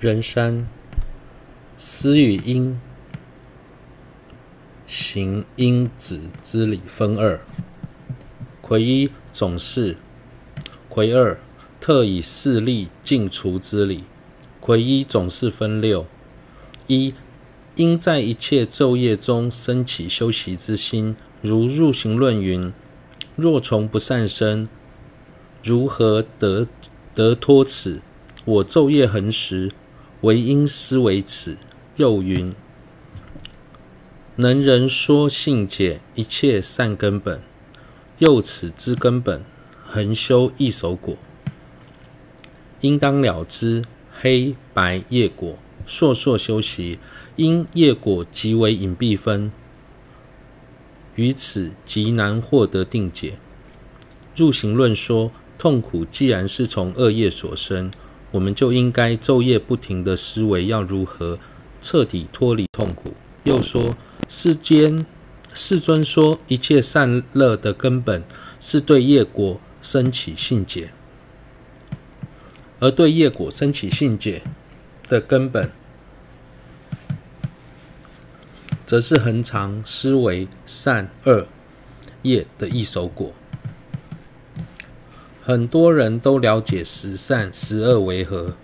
人山，思与阴行阴子之理分二：癸一总是，癸二特以四力尽除之理。癸一总是分六：一应在一切昼夜中升起修习之心，如入行论云：若从不善生，如何得得脱此？我昼夜恒时，唯因思惟此。又云：能人说性解一切善根本，又此之根本，恒修一手果，应当了知。黑白业果，数数修习，因业果极为隐蔽分，于此极难获得定解。入行论说，痛苦既然是从恶业所生，我们就应该昼夜不停的思维要如何彻底脱离痛苦。又说世间世尊说一切善乐的根本是对业果生起信解。而对业果生起信解的根本，则是恒常思维善恶业的一手果。很多人都了解十善十恶为何，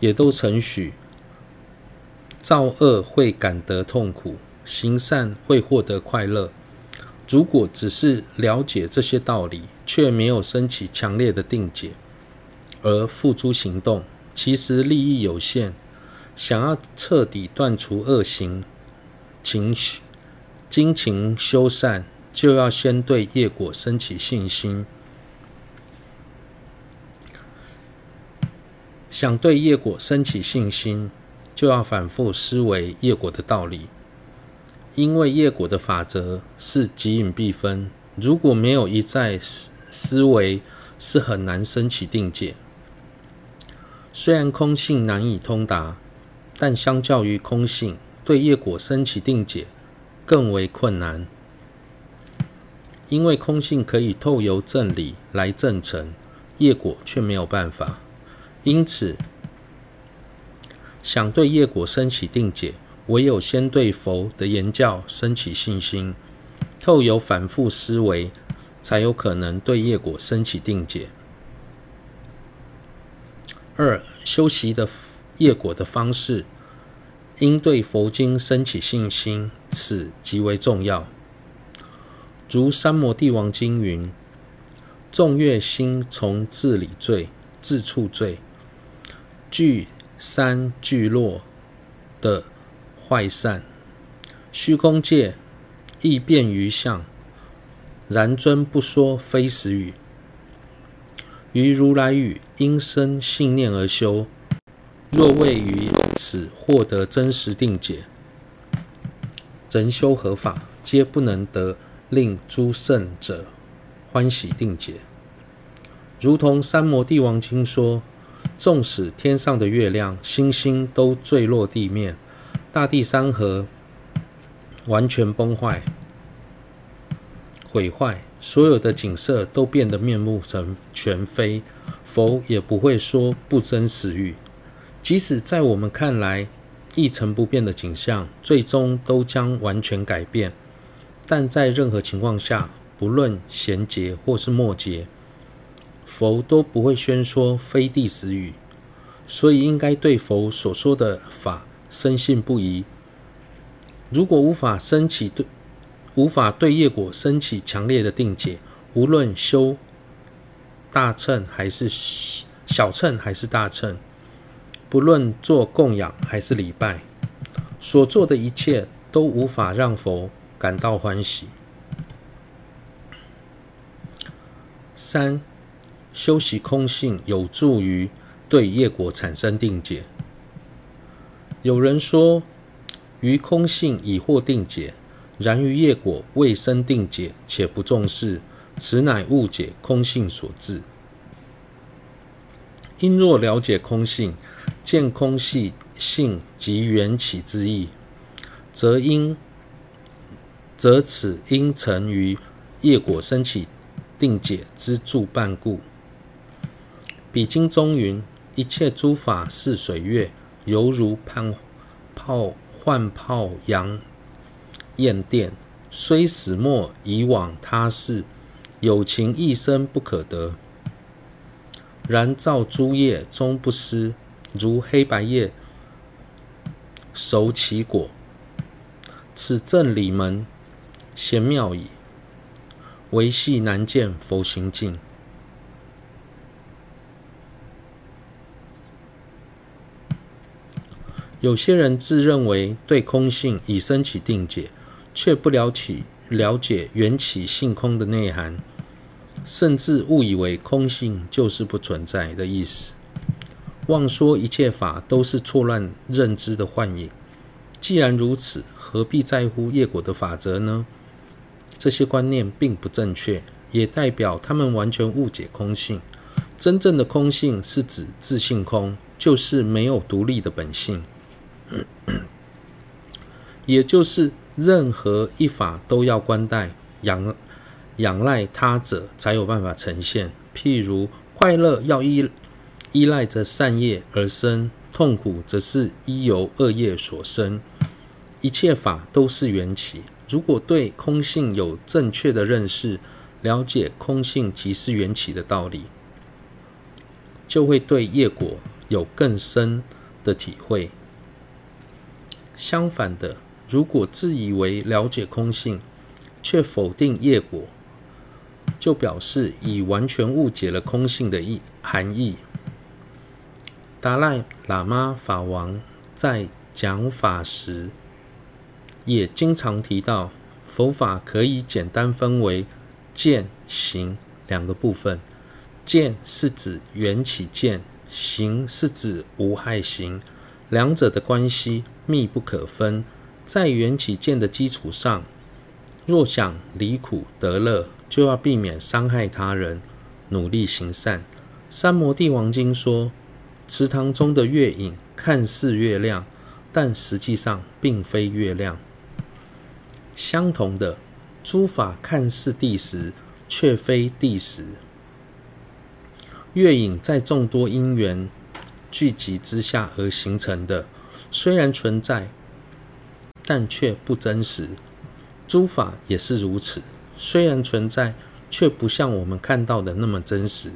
也都承许造恶会感得痛苦，行善会获得快乐。如果只是了解这些道理，却没有升起强烈的定解，而付诸行动，其实利益有限。想要彻底断除恶行，勤精勤修善，就要先对业果升起信心。想对业果升起信心，就要反复思维业果的道理。因为业果的法则是极隐必分，如果没有一再思思维，是很难升起定解。虽然空性难以通达，但相较于空性，对业果升起定解更为困难。因为空性可以透由正理来证成，业果却没有办法。因此，想对业果生起定解，唯有先对佛的言教生起信心，透由反复思维，才有可能对业果生起定解。二、修习的业果的方式，应对佛经生起信心，此极为重要。如《三摩地王经》云：“众月心从自理罪，自处罪，聚三聚落的坏散，虚空界亦变于相，然尊不说非实语。”于如来语，应生信念而修。若未于此获得真实定解，人修何法，皆不能得令诸圣者欢喜定解。如同《三摩地王经》说：纵使天上的月亮、星星都坠落地面，大地山河完全崩坏、毁坏。所有的景色都变得面目成全非，佛也不会说不真实语。即使在我们看来一成不变的景象，最终都将完全改变。但在任何情况下，不论贤劫或是末劫，佛都不会宣说非地实语。所以应该对佛所说的法深信不疑。如果无法升起对无法对业果升起强烈的定解，无论修大乘还是小乘还是大乘，不论做供养还是礼拜，所做的一切都无法让佛感到欢喜。三、修习空性有助于对业果产生定解。有人说，于空性已获定解。然于业果未生定解，且不重视，此乃误解空性所致。因若了解空性，见空性性及缘起之意，则应则此应成于业果生起定解之助伴故。彼经中云：一切诸法是水月，犹如盼泡幻泡阳焰电，虽始末以往他事，有情一生不可得。然造诸业终不失，如黑白叶熟其果。此正理门，玄妙矣。唯系难见佛行境。有些人自认为对空性已升起定解，却不了解了解缘起性空的内涵。甚至误以为空性就是不存在的意思，妄说一切法都是错乱认知的幻影。既然如此，何必在乎业果的法则呢？这些观念并不正确，也代表他们完全误解空性。真正的空性是指自性空，就是没有独立的本性，也就是任何一法都要观待仰。仰赖他者才有办法呈现。譬如快乐要依依赖着善业而生，痛苦则是依由恶业所生。一切法都是缘起。如果对空性有正确的认识，了解空性即是缘起的道理，就会对业果有更深的体会。相反的，如果自以为了解空性，却否定业果，就表示已完全误解了空性的意含义。达赖喇嘛法王在讲法时，也经常提到，佛法可以简单分为见、行两个部分。见是指缘起见，行是指无害行，两者的关系密不可分。在缘起见的基础上，若想离苦得乐，就要避免伤害他人，努力行善。《三摩地王经》说，池塘中的月影看似月亮，但实际上并非月亮。相同的，诸法看似地时，却非地时。月影在众多因缘聚集之下而形成的，虽然存在，但却不真实。诸法也是如此。虽然存在，却不像我们看到的那么真实，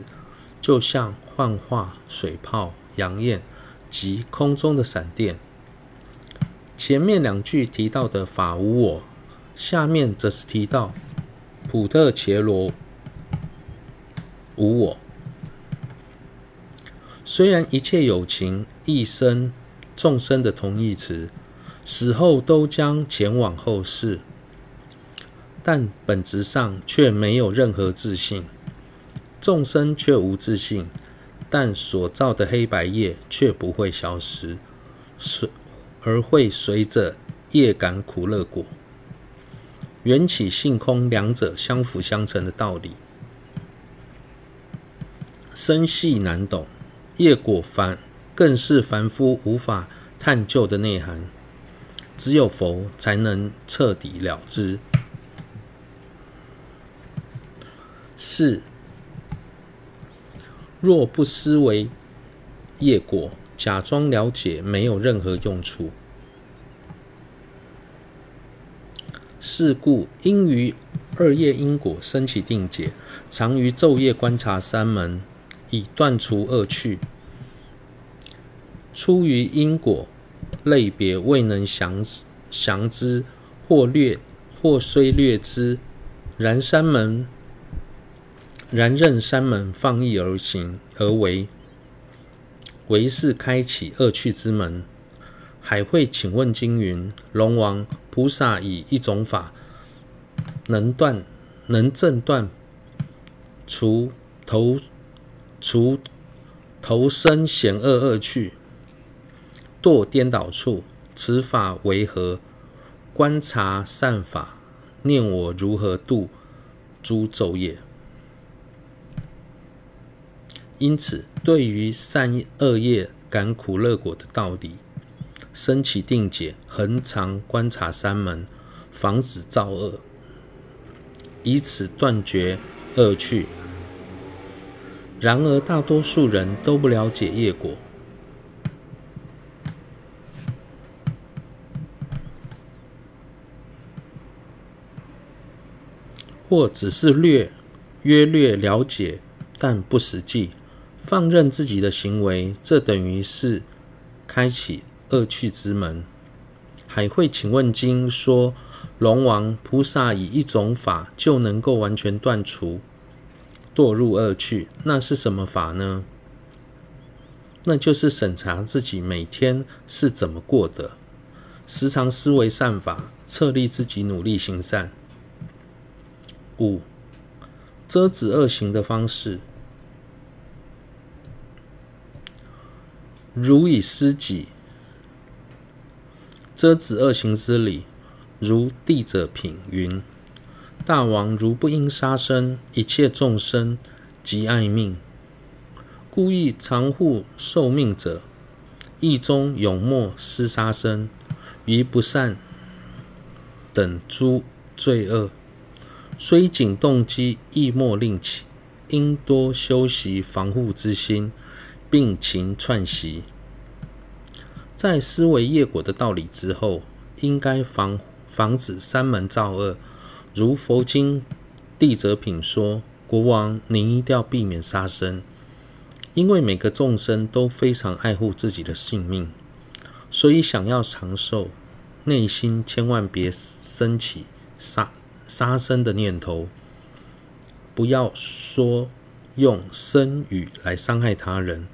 就像幻化、水泡、阳焰及空中的闪电。前面两句提到的法无我，下面则是提到普特伽罗无我。虽然一切有情、一生、众生的同义词，死后都将前往后世。但本质上却没有任何自信，众生却无自信，但所造的黑白业却不会消失，随而会随着业感苦乐果，缘起性空两者相辅相成的道理，深细难懂，业果凡更是凡夫无法探究的内涵，只有佛才能彻底了知。四，若不思维业果，假装了解，没有任何用处。是故，应于二业因果生起定解，常于昼夜观察三门，以断除恶趣。出于因果类别未能详详知，或略或虽略知，然山门。然任山门放逸而行而为，为是开启恶趣之门。海会请问经云：龙王菩萨以一种法，能断能证断除投除投生险恶恶趣，堕颠倒处，此法为何？观察善法，念我如何度诸昼夜。因此，对于善恶业感苦乐果的道理，生起定解，恒常观察三门，防止造恶，以此断绝恶趣。然而，大多数人都不了解业果，或只是略约略了解，但不实际，放任自己的行为，这等于是开启恶趣之门。还会请问经说，龙王菩萨以一种法就能够完全断除堕入恶趣，那是什么法呢？那就是审查自己每天是怎么过的，时常思维善法，策励自己努力行善。五、遮止恶行的方式，如以施己。遮止恶行之理，如地者品云：大王如不应杀生，一切众生即爱命，故意常护寿命者，意中永莫施杀生，于不善等诸罪恶，虽仅动机，亦莫令起，应多修习防护之心，并勤串习。在思维业果的道理之后，应该防防止三门造恶。如佛经地者品说：“国王，您一定要避免杀生，因为每个众生都非常爱护自己的性命，所以想要长寿，内心千万别生起杀杀生的念头，不要说用身语来伤害他人。”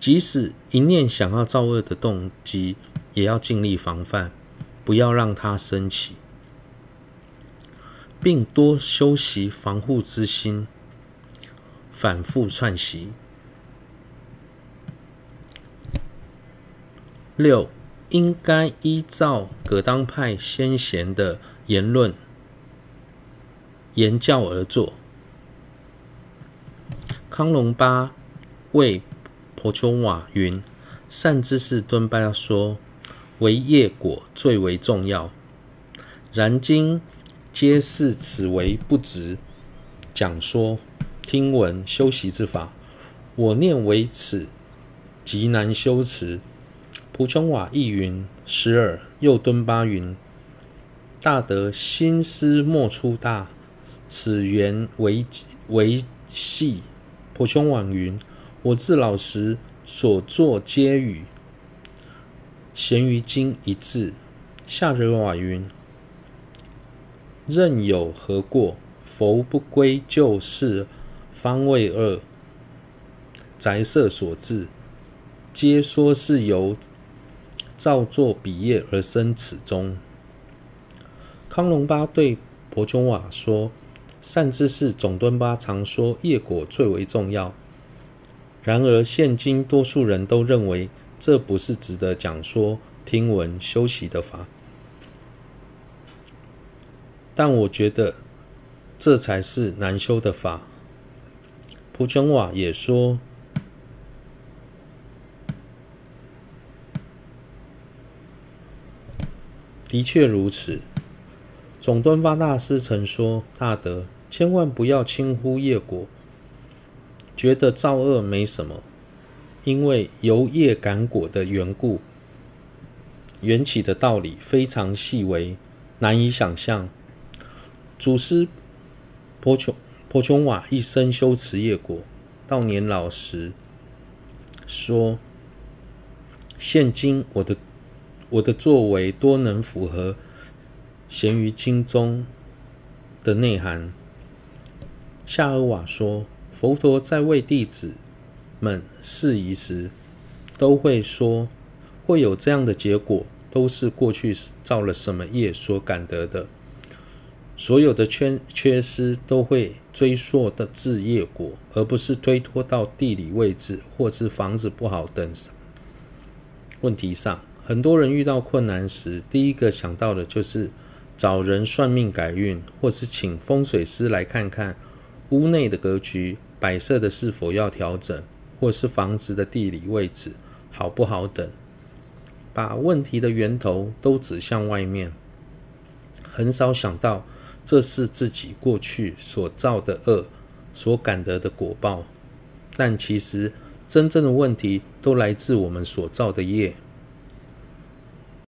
即使一念想要造恶的动机，也要尽力防范，不要让它升起，并多修习防护之心，反复串习。六，应该依照葛当派先贤的言论言教而坐。康龙巴为婆琼瓦云：“善知识敦巴说，唯业果最为重要。然今皆视此为不值讲说、听闻、修习之法。我念为此极难修持。”婆琼瓦亦云：“十二。”又敦巴云：“大德心思莫出大，此缘为为系。”婆琼瓦云。我自老时所作皆与贤愚经一致。夏惹瓦云：任有何过，佛不归咎是方为恶，宅舍所致，皆说是由造作比业而生此中。康龙巴对婆琼瓦说：“善知识总敦巴常说，业果最为重要。”然而，现今多数人都认为这不是值得讲说、听闻、修习的法。但我觉得这才是难修的法。普琼瓦也说：“的确如此。”总敦巴大师曾说：“大德，千万不要轻忽业果。”觉得造恶没什么，因为由业感果的缘故，缘起的道理非常细微，难以想象。祖师婆琼婆琼瓦一生修持业果，到年老时说：“现今我的我的作为多能符合贤愚经中的内涵。”夏尔瓦说。佛陀在为弟子们释疑时，都会说：会有这样的结果，都是过去造了什么业所感得的。所有的缺缺失都会追溯的至业果，而不是推脱到地理位置或是房子不好等问题上。很多人遇到困难时，第一个想到的就是找人算命改运，或是请风水师来看看屋内的格局。摆设的是否要调整，或是房子的地理位置好不好等，把问题的源头都指向外面，很少想到这是自己过去所造的恶所感得的果报。但其实真正的问题都来自我们所造的业。